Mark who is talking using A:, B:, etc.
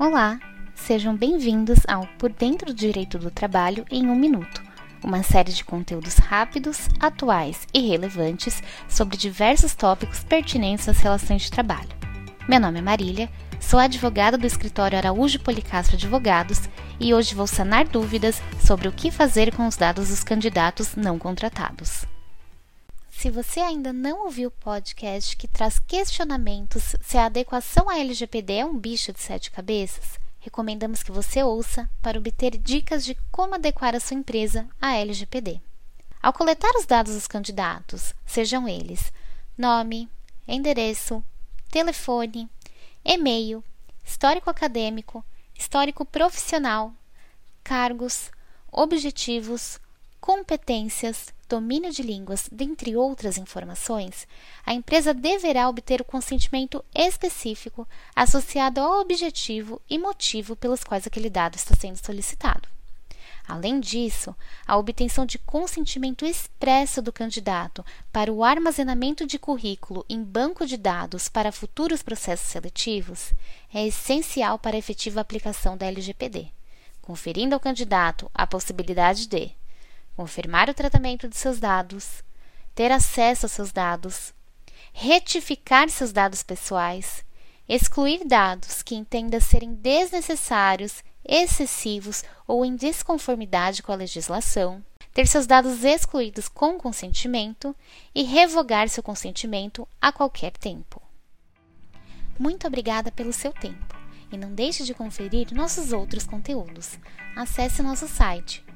A: Olá, sejam bem-vindos ao Por Dentro do Direito do Trabalho em um Minuto, uma série de conteúdos rápidos, atuais e relevantes sobre diversos tópicos pertinentes às relações de trabalho. Meu nome é Marília, sou advogada do escritório Araújo Policastro Advogados e hoje vou sanar dúvidas sobre o que fazer com os dados dos candidatos não contratados. Se você ainda não ouviu o podcast que traz questionamentos se a adequação à LGPD é um bicho de sete cabeças, recomendamos que você ouça para obter dicas de como adequar a sua empresa à LGPD. Ao coletar os dados dos candidatos, sejam eles nome, endereço, telefone, e-mail, histórico acadêmico, histórico profissional, cargos, objetivos, competências, domínio de línguas, dentre outras informações, a empresa deverá obter o consentimento específico associado ao objetivo e motivo pelos quais aquele dado está sendo solicitado. Além disso, a obtenção de consentimento expresso do candidato para o armazenamento de currículo em banco de dados para futuros processos seletivos é essencial para a efetiva aplicação da LGPD, conferindo ao candidato a possibilidade de confirmar o tratamento de seus dados, ter acesso aos seus dados, retificar seus dados pessoais, excluir dados que entenda serem desnecessários, excessivos ou em desconformidade com a legislação, ter seus dados excluídos com consentimento e revogar seu consentimento a qualquer tempo. Muito obrigada pelo seu tempo e não deixe de conferir nossos outros conteúdos. Acesse nosso site